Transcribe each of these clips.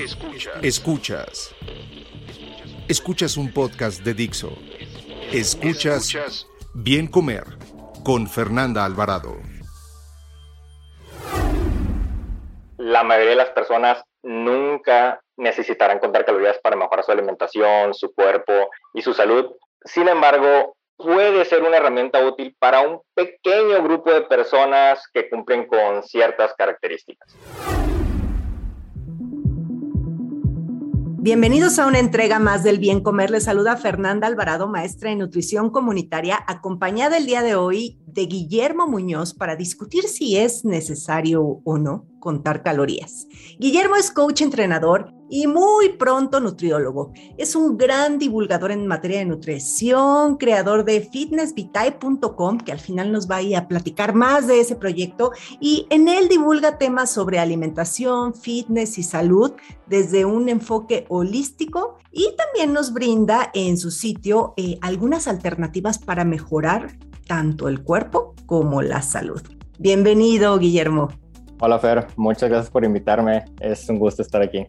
Escuchas. Escuchas. Escuchas un podcast de Dixo. Escuchas Bien Comer con Fernanda Alvarado. La mayoría de las personas nunca necesitarán contar calorías para mejorar su alimentación, su cuerpo y su salud. Sin embargo, puede ser una herramienta útil para un pequeño grupo de personas que cumplen con ciertas características. Bienvenidos a una entrega más del Bien Comer. Les saluda Fernanda Alvarado, maestra en nutrición comunitaria, acompañada el día de hoy de Guillermo Muñoz para discutir si es necesario o no contar calorías. Guillermo es coach entrenador y muy pronto nutriólogo. Es un gran divulgador en materia de nutrición, creador de fitnessvitae.com, que al final nos va a platicar más de ese proyecto y en él divulga temas sobre alimentación, fitness y salud desde un enfoque holístico y también nos brinda en su sitio eh, algunas alternativas para mejorar tanto el cuerpo como la salud. Bienvenido, Guillermo. Hola Fer, muchas gracias por invitarme. Es un gusto estar aquí.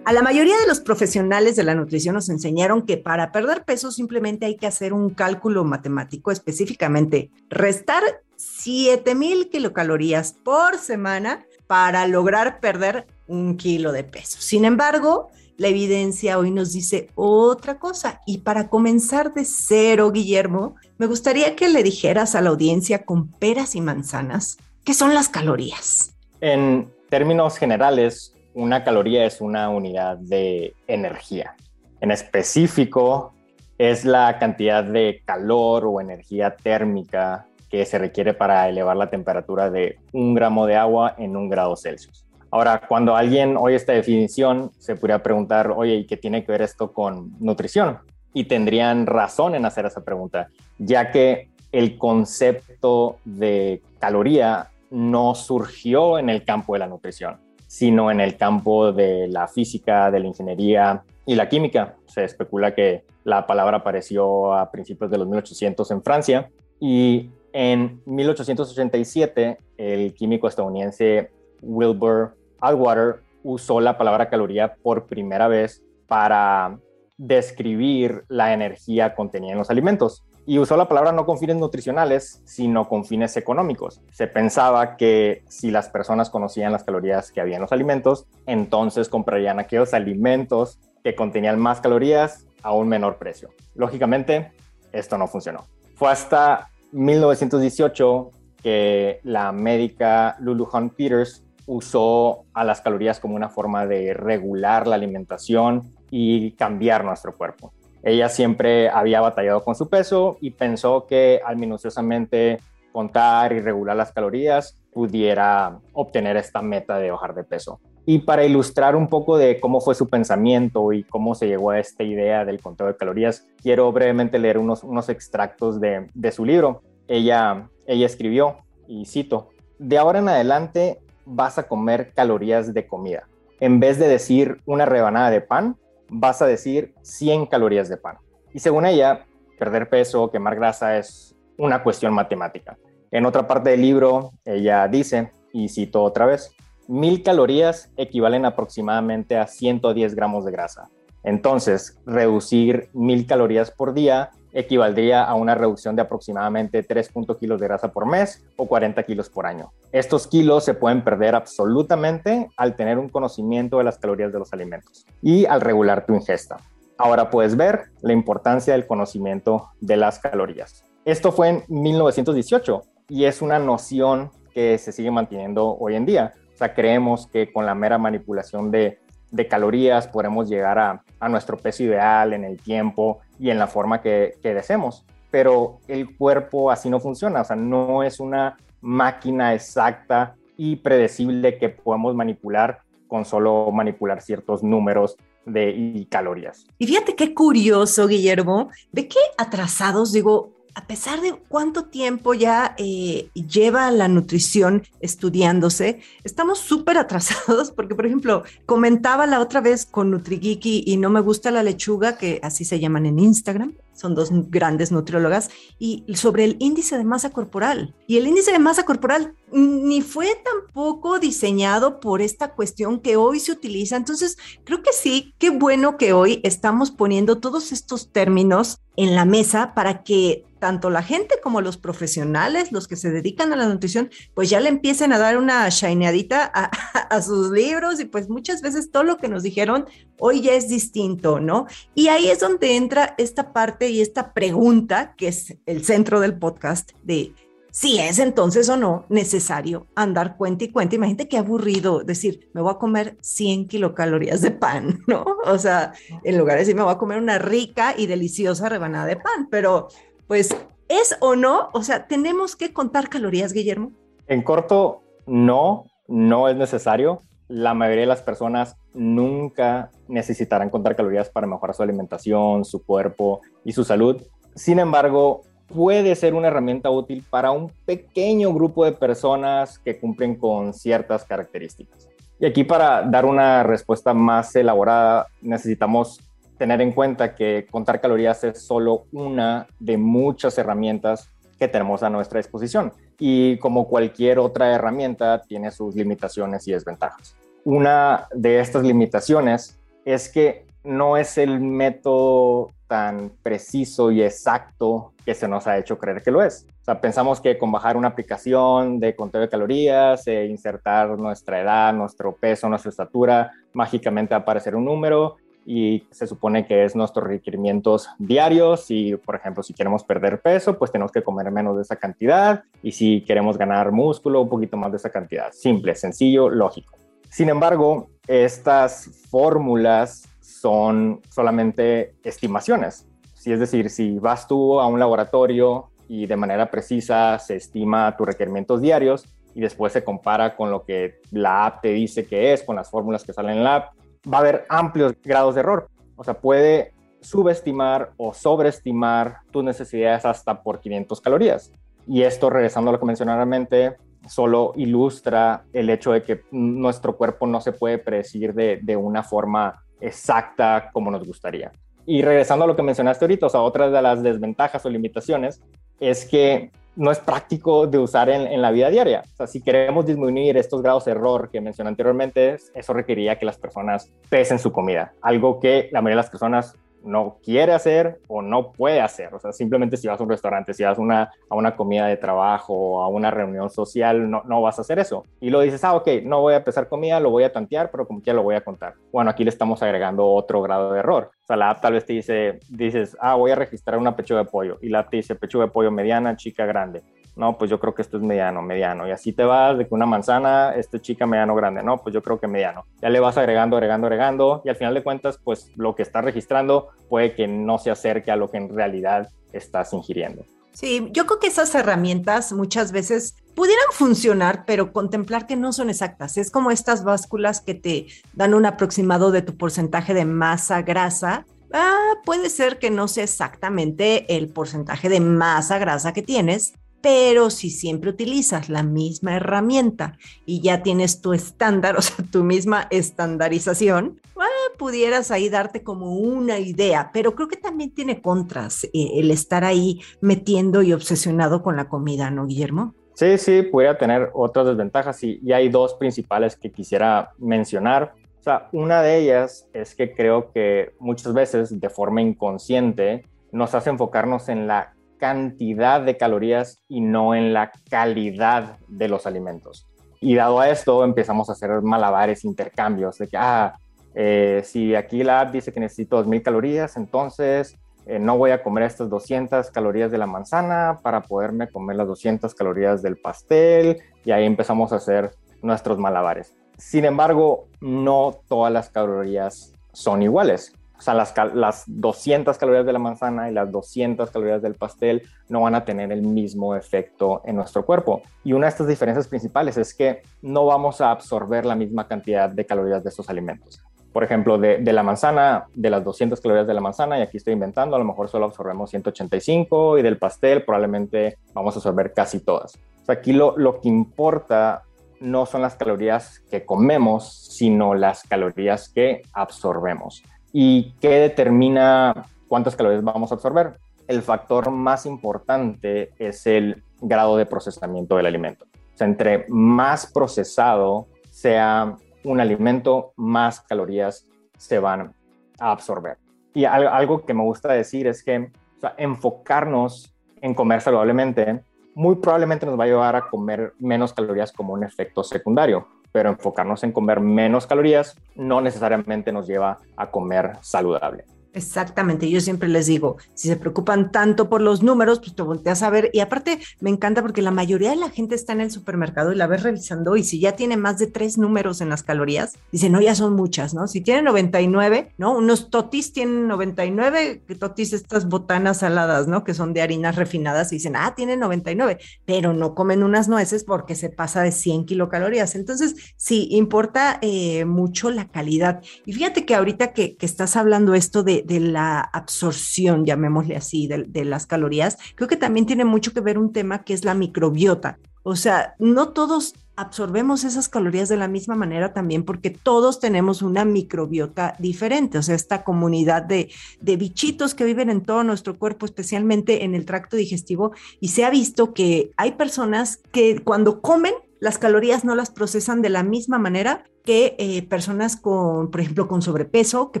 A la mayoría de los profesionales de la nutrición nos enseñaron que para perder peso simplemente hay que hacer un cálculo matemático, específicamente restar 7000 kilocalorías por semana para lograr perder un kilo de peso. Sin embargo, la evidencia hoy nos dice otra cosa. Y para comenzar de cero, Guillermo, me gustaría que le dijeras a la audiencia con peras y manzanas qué son las calorías. En términos generales, una caloría es una unidad de energía. En específico, es la cantidad de calor o energía térmica que se requiere para elevar la temperatura de un gramo de agua en un grado Celsius. Ahora, cuando alguien oye esta definición, se podría preguntar, oye, ¿y qué tiene que ver esto con nutrición? Y tendrían razón en hacer esa pregunta, ya que el concepto de caloría no surgió en el campo de la nutrición sino en el campo de la física, de la ingeniería y la química. Se especula que la palabra apareció a principios de los 1800 en Francia y en 1887 el químico estadounidense Wilbur Atwater usó la palabra caloría por primera vez para describir la energía contenida en los alimentos y usó la palabra no con fines nutricionales, sino con fines económicos. Se pensaba que si las personas conocían las calorías que había en los alimentos, entonces comprarían aquellos alimentos que contenían más calorías a un menor precio. Lógicamente, esto no funcionó. Fue hasta 1918 que la médica Lulu Hunt Peters usó a las calorías como una forma de regular la alimentación y cambiar nuestro cuerpo. Ella siempre había batallado con su peso y pensó que al minuciosamente contar y regular las calorías pudiera obtener esta meta de bajar de peso. Y para ilustrar un poco de cómo fue su pensamiento y cómo se llegó a esta idea del conteo de calorías, quiero brevemente leer unos, unos extractos de, de su libro. Ella, ella escribió, y cito, de ahora en adelante vas a comer calorías de comida. En vez de decir una rebanada de pan, vas a decir 100 calorías de pan. Y según ella, perder peso, quemar grasa es una cuestión matemática. En otra parte del libro, ella dice, y cito otra vez, mil calorías equivalen aproximadamente a 110 gramos de grasa. Entonces, reducir mil calorías por día equivaldría a una reducción de aproximadamente 3.0 kilos de grasa por mes o 40 kilos por año. Estos kilos se pueden perder absolutamente al tener un conocimiento de las calorías de los alimentos y al regular tu ingesta. Ahora puedes ver la importancia del conocimiento de las calorías. Esto fue en 1918 y es una noción que se sigue manteniendo hoy en día. O sea, creemos que con la mera manipulación de de calorías, podremos llegar a, nuestro peso ideal en el tiempo y en la forma que, deseemos. pero el cuerpo así no funciona, o sea, no es una máquina exacta y predecible que podemos manipular con solo manipular ciertos números de y calorías. Y fíjate qué curioso, Guillermo, de qué atrasados, digo, a pesar de cuánto tiempo ya eh, lleva la nutrición estudiándose, estamos súper atrasados porque, por ejemplo, comentaba la otra vez con NutriGeeky y no me gusta la lechuga, que así se llaman en Instagram, son dos grandes nutriólogas, y sobre el índice de masa corporal. Y el índice de masa corporal ni fue tampoco diseñado por esta cuestión que hoy se utiliza. Entonces, creo que sí, qué bueno que hoy estamos poniendo todos estos términos en la mesa para que tanto la gente como los profesionales, los que se dedican a la nutrición, pues ya le empiecen a dar una shineadita a, a, sus libros y pues muchas veces todo lo que nos dijeron hoy ya es distinto, ¿no? Y ahí es donde entra esta parte y esta pregunta que es el centro del podcast de si es entonces o no necesario andar cuenta y cuenta. Imagínate qué aburrido decir, me voy a comer 100 kilocalorías de pan, ¿no? O sea, en lugar de decir, me voy a comer una rica y deliciosa rebanada de pan, pero pues es o no, o sea, tenemos que contar calorías, Guillermo. En corto, no, no es necesario. La mayoría de las personas nunca necesitarán contar calorías para mejorar su alimentación, su cuerpo y su salud. Sin embargo, puede ser una herramienta útil para un pequeño grupo de personas que cumplen con ciertas características. Y aquí para dar una respuesta más elaborada necesitamos tener en cuenta que contar calorías es solo una de muchas herramientas que tenemos a nuestra disposición y como cualquier otra herramienta tiene sus limitaciones y desventajas. Una de estas limitaciones es que no es el método tan preciso y exacto que se nos ha hecho creer que lo es. O sea, pensamos que con bajar una aplicación de conteo de calorías, e insertar nuestra edad, nuestro peso, nuestra estatura, mágicamente va aparecer un número y se supone que es nuestros requerimientos diarios y, por ejemplo, si queremos perder peso, pues tenemos que comer menos de esa cantidad y si queremos ganar músculo, un poquito más de esa cantidad. Simple, sencillo, lógico. Sin embargo, estas fórmulas son solamente estimaciones. Si es decir, si vas tú a un laboratorio y de manera precisa se estima tus requerimientos diarios y después se compara con lo que la app te dice que es, con las fórmulas que salen en la app, va a haber amplios grados de error. O sea, puede subestimar o sobreestimar tus necesidades hasta por 500 calorías. Y esto, regresando a lo que mencioné solo ilustra el hecho de que nuestro cuerpo no se puede predecir de, de una forma exacta como nos gustaría. Y regresando a lo que mencionaste ahorita, o sea, otra de las desventajas o limitaciones es que no es práctico de usar en, la vida diaria. O sea, si queremos disminuir estos grados de error que mencioné anteriormente, eso requeriría que las personas pesen su comida, algo que la mayoría de las personas no quiere hacer o no puede hacer. O sea, simplemente si vas a un restaurante, si vas una, a una comida de trabajo a una reunión social, no, no vas a hacer eso. Y lo dices, ah, ok, no voy a pesar comida, lo voy a tantear, pero como que lo voy a contar. Bueno, aquí le estamos agregando otro grado de error. O sea, la app tal vez te dice, dices, ah, voy a registrar una pechuga de pollo. Y la app te dice pechuga de pollo mediana, chica, grande no, pues yo creo que esto es mediano, mediano. Y así te vas de que una manzana, este chica mediano grande, no, pues yo creo que mediano. Ya le vas agregando, agregando, agregando y al final de cuentas, pues lo que estás registrando puede que no se acerque a lo que en realidad estás ingiriendo. Sí, yo creo que esas herramientas muchas veces pudieran funcionar, pero contemplar que no son exactas. Es como estas básculas que te dan un aproximado de tu porcentaje de masa grasa. Ah, puede ser que no sea exactamente el porcentaje de masa grasa que tienes, pero si siempre utilizas la misma herramienta y ya tienes tu estándar, o sea, tu misma estandarización, ah, pudieras ahí darte como una idea, pero creo que también tiene contras eh, el estar ahí metiendo y obsesionado con la comida, ¿no, Guillermo? Sí, sí, pudiera tener otras desventajas y, y hay dos principales que quisiera mencionar. O sea, una de ellas es que creo que muchas veces de forma inconsciente nos hace enfocarnos en la cantidad de calorías y no en la calidad de los alimentos. Y dado a esto, empezamos a hacer malabares, intercambios, de que, ah, eh, si aquí la app dice que necesito 2000 calorías, entonces eh, no voy a comer estas 200 calorías de la manzana para poderme comer las 200 calorías del pastel, y ahí empezamos a hacer nuestros malabares. Sin embargo, no todas las calorías son iguales. O sea, las, las 200 calorías de la manzana y las 200 calorías del pastel no van a tener el mismo efecto en nuestro cuerpo. Y una de estas diferencias principales es que no vamos a absorber la misma cantidad de calorías de estos alimentos. Por ejemplo, de, la manzana, de las 200 calorías de la manzana, y aquí estoy inventando, a lo mejor solo absorbemos 185 y del pastel probablemente vamos a absorber casi todas. O aquí lo que importa no son las calorías que comemos, sino las calorías que absorbemos. ¿Y qué determina cuántas calorías vamos a absorber? El factor más importante es el grado de procesamiento del alimento. O sea, entre más procesado sea un alimento, más calorías se van a absorber. Y algo que me gusta decir es que enfocarnos en comer saludablemente muy probablemente nos va a llevar a comer menos calorías como un efecto secundario pero enfocarnos en comer menos calorías no necesariamente nos lleva a comer saludable. Exactamente, yo siempre les digo, si se preocupan tanto por los números, pues te volteas a ver. Y aparte, me encanta porque la mayoría de la gente está en el supermercado y la ves revisando y si ya tiene más de tres números en las calorías, dice, no, ya son muchas, ¿no? Si tiene 99, ¿no? Unos totis tienen 99, totis estas botanas saladas, ¿no? Que son de harinas refinadas y dicen, ah, tiene 99, pero no comen unas nueces porque se pasa de 100 kilocalorías. Entonces, sí, importa eh, mucho la calidad. Y fíjate que ahorita que, que estás hablando esto de de la absorción, llamémosle así, de, las calorías, creo que también tiene mucho que ver un tema que es la microbiota. O sea, no todos absorbemos esas calorías de la misma manera también porque todos tenemos una microbiota diferente, o sea, esta comunidad de, de, bichitos que viven en todo nuestro cuerpo, especialmente en el tracto digestivo, y se ha visto que hay personas que cuando comen las calorías no las procesan de la misma manera que eh, personas con, por ejemplo, con sobrepeso, que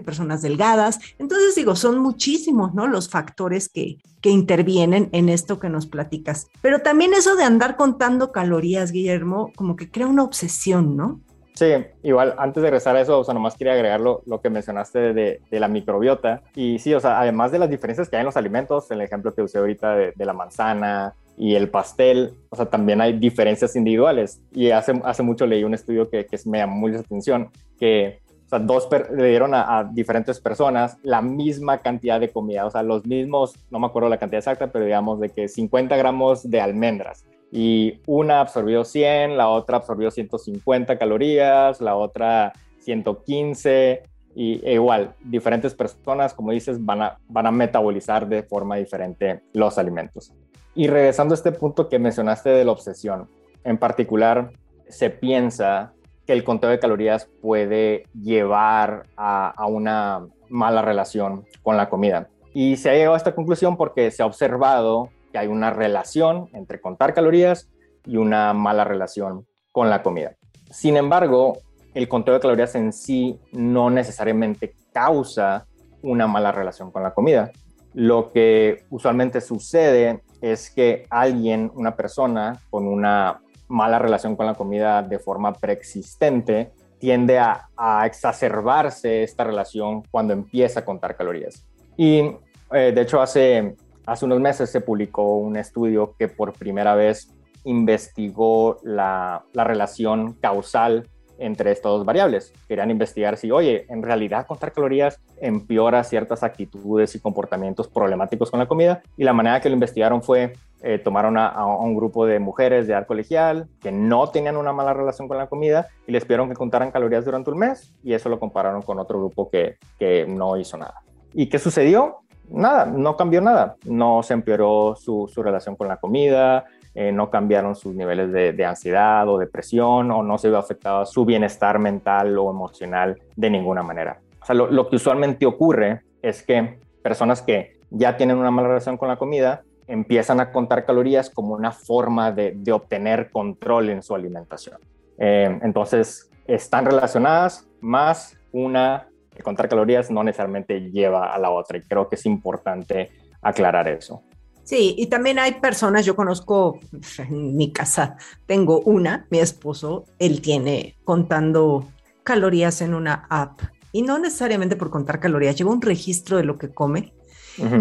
personas delgadas. Entonces digo, son muchísimos, ¿no? Los factores que, que intervienen en esto que nos platicas. Pero también eso de andar contando calorías, Guillermo, como que crea una obsesión, ¿no? Sí, igual antes de regresar a eso, o sea, nomás quería agregar lo, que mencionaste de, de, la microbiota. Y sí, o sea, además de las diferencias que hay en los alimentos, el ejemplo que usé ahorita de, de la manzana, y el pastel, o sea, también hay diferencias individuales. Y hace, hace mucho leí un estudio que, que me llamó mucha atención, que dos le dieron a, diferentes personas la misma cantidad de comida, o sea, los mismos, no me acuerdo la cantidad exacta, pero digamos de que 50 gramos de almendras. Y una absorbió 100, la otra absorbió 150 calorías, la otra 115, y e igual, diferentes personas, como dices, van a, van a metabolizar de forma diferente los alimentos. Y regresando a este punto que mencionaste de la obsesión, en particular, se piensa que el conteo de calorías puede llevar a, una mala relación con la comida. Y se ha llegado a esta conclusión porque se ha observado que hay una relación entre contar calorías y una mala relación con la comida. Sin embargo, el conteo de calorías en sí no necesariamente causa una mala relación con la comida. Lo que usualmente sucede es que alguien, una persona con una mala relación con la comida de forma preexistente, tiende a, exacerbarse esta relación cuando empieza a contar calorías. Y eh, de hecho hace, hace unos meses se publicó un estudio que por primera vez investigó la, la relación causal entre estas dos variables. Querían investigar si, oye, en realidad contar calorías empeora ciertas actitudes y comportamientos problemáticos con la comida. Y la manera que lo investigaron fue, eh, tomaron a, un grupo de mujeres de edad colegial que no tenían una mala relación con la comida y les pidieron que contaran calorías durante un mes y eso lo compararon con otro grupo que, que no hizo nada. ¿Y qué sucedió? Nada, no cambió nada. No se empeoró su, su relación con la comida, eh, no cambiaron sus niveles de, ansiedad o depresión o no se vio afectado su bienestar mental o emocional de ninguna manera. O sea, lo, que usualmente ocurre es que personas que ya tienen una mala relación con la comida empiezan a contar calorías como una forma de, obtener control en su alimentación. Eh, entonces, están relacionadas, más una, contar calorías no necesariamente lleva a la otra y creo que es importante aclarar eso. Sí, y también hay personas, yo conozco en mi casa, tengo una, mi esposo, él tiene contando calorías en una app y no necesariamente por contar calorías, lleva un registro de lo que come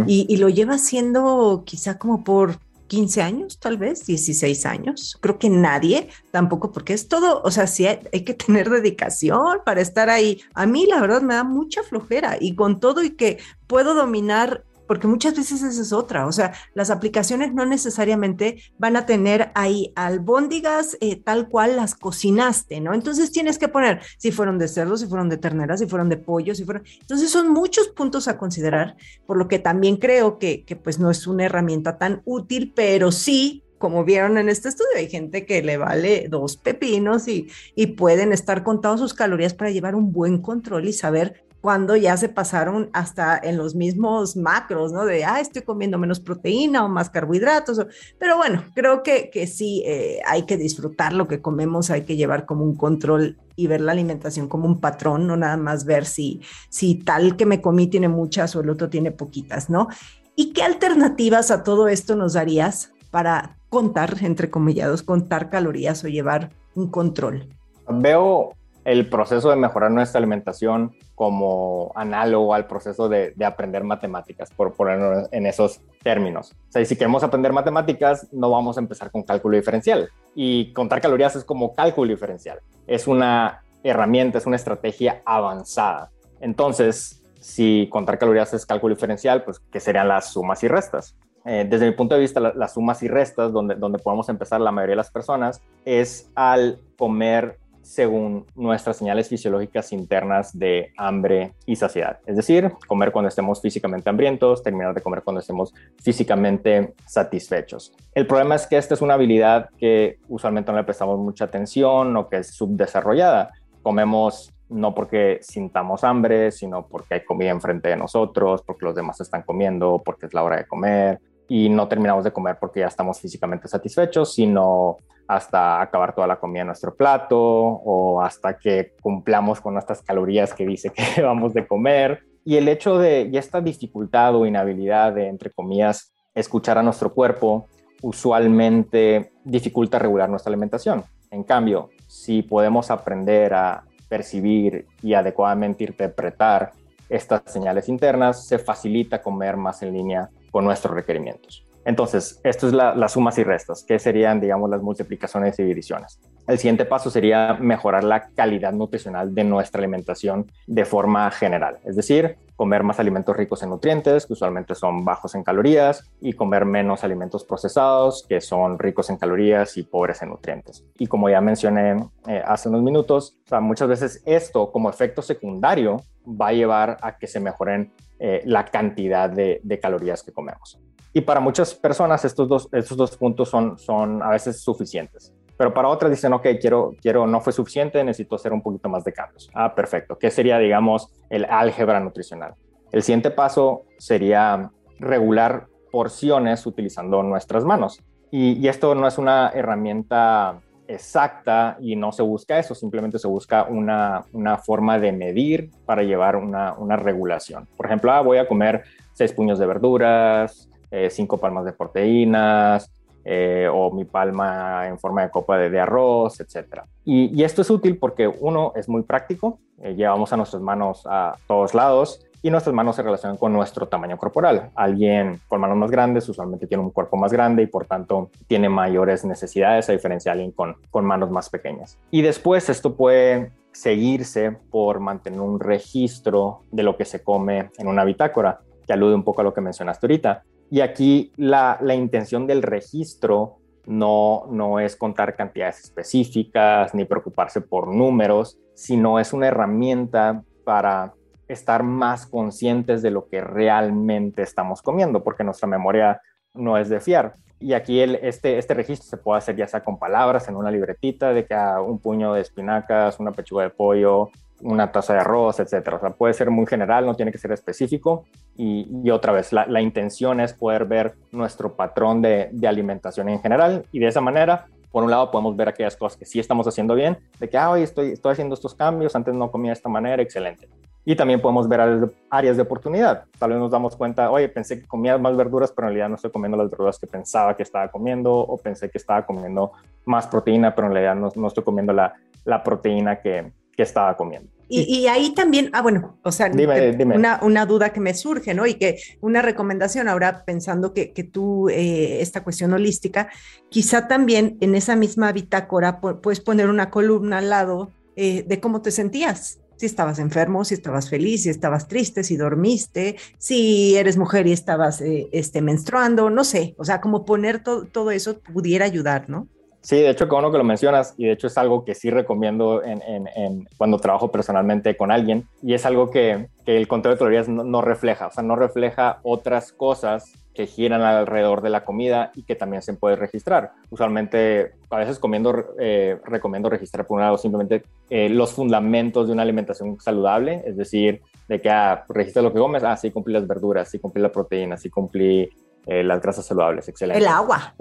y, lo lleva haciendo quizá como por 15 años, tal vez, 16 años. Creo que nadie, tampoco, porque es todo, o sea, sí hay, hay, que tener dedicación para estar ahí. A mí, la verdad, me da mucha flojera y con todo y que puedo dominar porque muchas veces esa es otra, o sea, las aplicaciones no necesariamente van a tener ahí albóndigas eh, tal cual las cocinaste, ¿no? Entonces tienes que poner si fueron de cerdo, si fueron de ternera, si fueron de pollo, si fueron... Entonces son muchos puntos a considerar, por lo que también creo que, que pues no es una herramienta tan útil, pero sí como vieron en este estudio, hay gente que le vale dos pepinos y, y, pueden estar contados sus calorías para llevar un buen control y saber cuando ya se pasaron hasta en los mismos macros, ¿no? De, ah, estoy comiendo menos proteína o más carbohidratos. Pero bueno, creo que, que sí eh, hay que disfrutar lo que comemos, hay que llevar como un control y ver la alimentación como un patrón, no nada más ver si, si tal que me comí tiene muchas o el otro tiene poquitas, ¿no? ¿Y qué alternativas a todo esto nos darías para contar, entre comillados, contar calorías o llevar un control? Veo el proceso de mejorar nuestra alimentación como análogo al proceso de, aprender matemáticas, por ponerlo en esos términos. O sea, si queremos aprender matemáticas, no vamos a empezar con cálculo diferencial. Y contar calorías es como cálculo diferencial. Es una herramienta, es una estrategia avanzada. Entonces, si contar calorías es cálculo diferencial, pues, ¿qué serían las sumas y restas? Eh, desde mi punto de vista, las sumas y restas, donde, donde podemos empezar la mayoría de las personas, es al comer según nuestras señales fisiológicas internas de hambre y saciedad. Es decir, comer cuando estemos físicamente hambrientos, terminar de comer cuando estemos físicamente satisfechos. El problema es que esta es una habilidad que usualmente no le prestamos mucha atención o que es subdesarrollada. Comemos no porque sintamos hambre, sino porque hay comida enfrente de nosotros, porque los demás están comiendo, porque es la hora de comer, y no terminamos de comer porque ya estamos físicamente satisfechos, sino hasta acabar toda la comida en nuestro plato o hasta que cumplamos con nuestras calorías que dice que vamos de comer. Y el hecho de esta dificultad o inhabilidad de, entre comillas, escuchar a nuestro cuerpo, usualmente dificulta regular nuestra alimentación. En cambio, si podemos aprender a percibir y adecuadamente interpretar estas señales internas, se facilita comer más en línea con nuestros requerimientos. Entonces, esto es las sumas y restas, que serían, digamos, las multiplicaciones y divisiones. El siguiente paso sería mejorar la calidad nutricional de nuestra alimentación de forma general, es decir, comer más alimentos ricos en nutrientes, que usualmente son bajos en calorías, y comer menos alimentos procesados, que son ricos en calorías y pobres en nutrientes. Y como ya mencioné eh, hace unos minutos, muchas veces esto como efecto secundario va a llevar a que se mejoren eh, la cantidad de, calorías que comemos. Y para muchas personas estos dos, estos dos puntos son, son a veces suficientes. Pero para otras dicen, ok, quiero, quiero, no fue suficiente, necesito hacer un poquito más de cambios. Ah, perfecto. ¿Qué sería, digamos, el álgebra nutricional? El siguiente paso sería regular porciones utilizando nuestras manos. Y, y esto no es una herramienta exacta y no se busca eso, simplemente se busca una, forma de medir para llevar una, regulación. Por ejemplo, ah, voy a comer seis puños de verduras, eh, cinco palmas de proteínas, eh, o mi palma en forma de copa de, arroz, etc. Y, esto es útil porque uno es muy práctico, eh, llevamos a nuestras manos a todos lados y nuestras manos se relacionan con nuestro tamaño corporal. Alguien con manos más grandes usualmente tiene un cuerpo más grande y por tanto tiene mayores necesidades a diferencia de alguien con, con manos más pequeñas. Y después esto puede seguirse por mantener un registro de lo que se come en una bitácora, que alude un poco a lo que mencionaste ahorita. Y aquí la, la intención del registro no, no es contar cantidades específicas ni preocuparse por números, sino es una herramienta para estar más conscientes de lo que realmente estamos comiendo, porque nuestra memoria no es de fiar. Y aquí el, este, este registro se puede hacer ya sea con palabras en una libretita de que ah, un puño de espinacas, una pechuga de pollo, una taza de arroz, etcétera. O sea, puede ser muy general, no tiene que ser específico. Y, otra vez, la, intención es poder ver nuestro patrón de, de, alimentación en general y de esa manera, por un lado, podemos ver aquellas cosas que sí estamos haciendo bien, de que, ah, hoy estoy, estoy haciendo estos cambios, antes no comía de esta manera, excelente. Y también podemos ver áreas de, oportunidad. Tal vez nos damos cuenta, oye, pensé que comía más verduras, pero en realidad no estoy comiendo las verduras que pensaba que estaba comiendo, o pensé que estaba comiendo más proteína, pero en realidad no, no estoy comiendo la, la proteína que, que estaba comiendo. Y, ahí también, ah, bueno, o sea, Una, una, duda que me surge, ¿no? Y que una recomendación ahora pensando que, que tú, eh, esta cuestión holística, quizá también en esa misma bitácora puedes poner una columna al lado eh, de cómo te sentías. Si estabas enfermo, si estabas feliz, si estabas triste, si dormiste, si eres mujer y estabas eh, este, menstruando, no sé, o sea, como poner todo eso pudiera ayudar, ¿no? Sí, de hecho, como uno que lo mencionas, y de hecho es algo que sí recomiendo en, cuando trabajo personalmente con alguien, y es algo que, el conteo de calorías no, refleja, o sea, no refleja otras cosas que giran alrededor de la comida y que también se puede registrar. Usualmente, a veces comiendo, eh, recomiendo registrar por un lado simplemente eh, los fundamentos de una alimentación saludable, es decir, de que ah, registra lo que comes, ah, sí cumplí las verduras, sí cumplí la proteína, sí cumplí eh, las grasas saludables, excelente. El agua.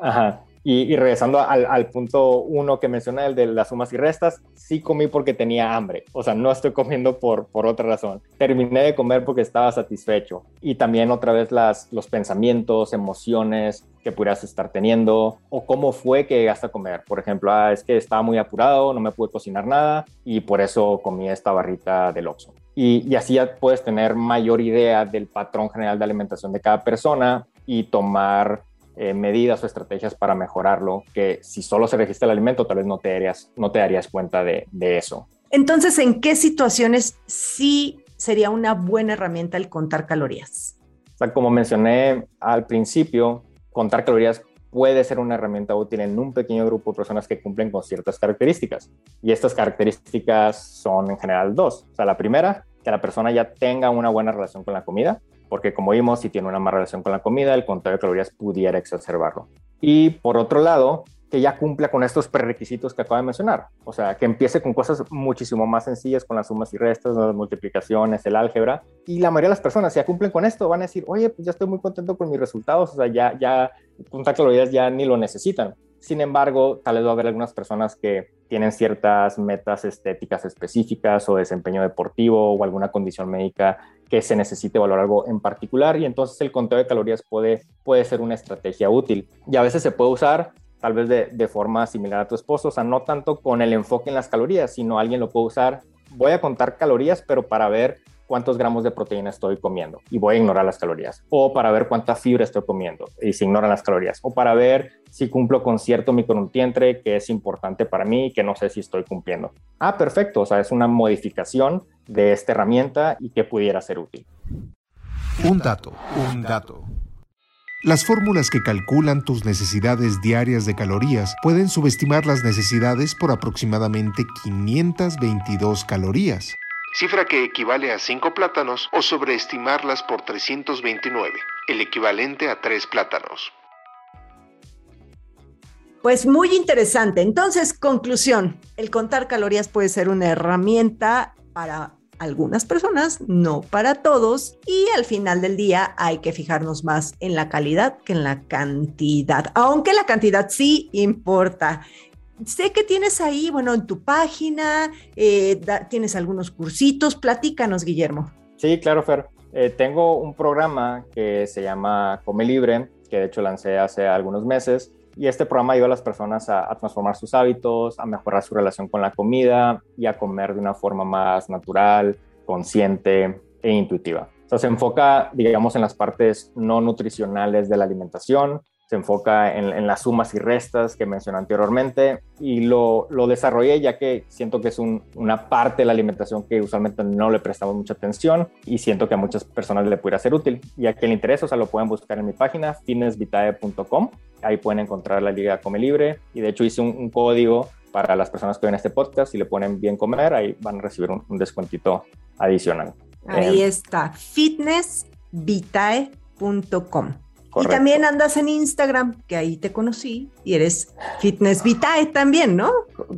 ajá. Y, regresando al, punto uno que mencioné, el de las sumas y restas, sí comí porque tenía hambre. O sea, no estoy comiendo por, por otra razón. Terminé de comer porque estaba satisfecho. Y también otra vez las, los pensamientos, emociones que pudieras estar teniendo o cómo fue que llegaste a comer. Por ejemplo, ah, es que estaba muy apurado, no me pude cocinar nada y por eso comí esta barrita del Oxxo. Y, y así ya puedes tener mayor idea del patrón general de alimentación de cada persona y tomar eh, medidas o estrategias para mejorarlo, que si solo se registra el alimento, tal vez no te darías, no te darías cuenta de, de eso. Entonces, ¿en qué situaciones sí sería una buena herramienta el contar calorías? O sea, como mencioné al principio, contar calorías puede ser una herramienta útil en un pequeño grupo de personas que cumplen con ciertas características. Y estas características son en general dos. O sea, la primera, que la persona ya tenga una buena relación con la comida porque como vimos, si tiene una mala relación con la comida, el conteo de calorías pudiera exacerbarlo. Y por otro lado, que ya cumpla con estos prerequisitos que acabo de mencionar. O sea, que empiece con cosas muchísimo más sencillas, con las sumas y restas, las multiplicaciones, el álgebra. Y la mayoría de las personas, si ya cumplen con esto, van a decir, oye, pues ya estoy muy contento con mis resultados. O sea, ya, ya contar calorías ya ni lo necesitan. Sin embargo, tal vez va a haber algunas personas que tienen ciertas metas estéticas específicas o desempeño deportivo o alguna condición médica que se necesite valorar algo en particular y entonces el conteo de calorías puede, puede ser una estrategia útil. Y a veces se puede usar tal vez de, de forma similar a tu esposo, o sea, no tanto con el enfoque en las calorías, sino alguien lo puede usar, voy a contar calorías, pero para ver cuántos gramos de proteína estoy comiendo y voy a ignorar las calorías. O para ver cuánta fibra estoy comiendo y se ignoran las calorías. O para ver si cumplo con cierto micronutriente que es importante para mí y que no sé si estoy cumpliendo. Ah, perfecto. O sea, es una modificación de esta herramienta y que pudiera ser útil. Un dato, un dato. Las fórmulas que calculan tus necesidades diarias de calorías pueden subestimar las necesidades por aproximadamente 522 calorías cifra que equivale a 5 plátanos, o sobreestimarlas por 329, el equivalente a 3 plátanos. Pues muy interesante. Entonces, conclusión, el contar calorías puede ser una herramienta para algunas personas, no para todos, y al final del día hay que fijarnos más en la calidad que en la cantidad, aunque la cantidad sí importa sé que tienes ahí, bueno, en tu página, eh, tienes algunos cursitos, platícanos, Guillermo. Sí, claro, Fer. Eh, tengo un programa que se llama Come Libre, que de hecho lancé hace algunos meses, y este programa ayuda a las personas a, transformar sus hábitos, a mejorar su relación con la comida y a comer de una forma más natural, consciente e intuitiva. O se enfoca, digamos, en las partes no nutricionales de la alimentación, se enfoca en, las sumas y restas que mencioné anteriormente y lo, lo desarrollé ya que siento que es una parte de la alimentación que usualmente no le prestamos mucha atención y siento que a muchas personas le pudiera ser útil. Y a quien le interesa, o sea, lo pueden buscar en mi página fitnessvitae.com. Ahí pueden encontrar la liga Come Libre y de hecho hice un, código para las personas que ven este podcast. Si le ponen bien comer, ahí van a recibir un, descuentito adicional. Ahí eh, está, fitnessvitae.com. Y también andas en Instagram, que ahí te conocí, y eres Fitness Vitae también, ¿no?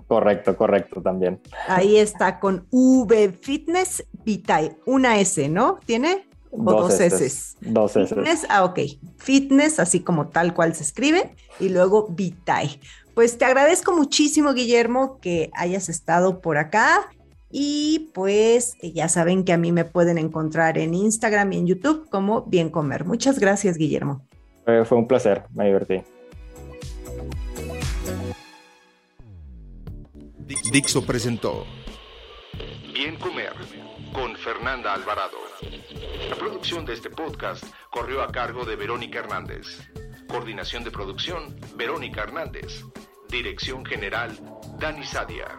Correcto, correcto, también. Ahí está con V Fitness Vitae, una S, ¿no? ¿Tiene? ¿O dos, S? Dos S. Fitness, ah, ok. Fitness, así como tal cual se escribe, y luego Vitae. Pues te agradezco muchísimo, Guillermo, que hayas estado por acá y pues eh, ya saben que a mí me pueden encontrar en Instagram y en YouTube como Bien Comer. Muchas gracias, Guillermo. fue un placer, me divertí. Dixo presentó Bien Comer con Fernanda Alvarado. La producción de este podcast corrió a cargo de Verónica Hernández. Coordinación de producción, Verónica Hernández. Dirección General, Dani Sadia.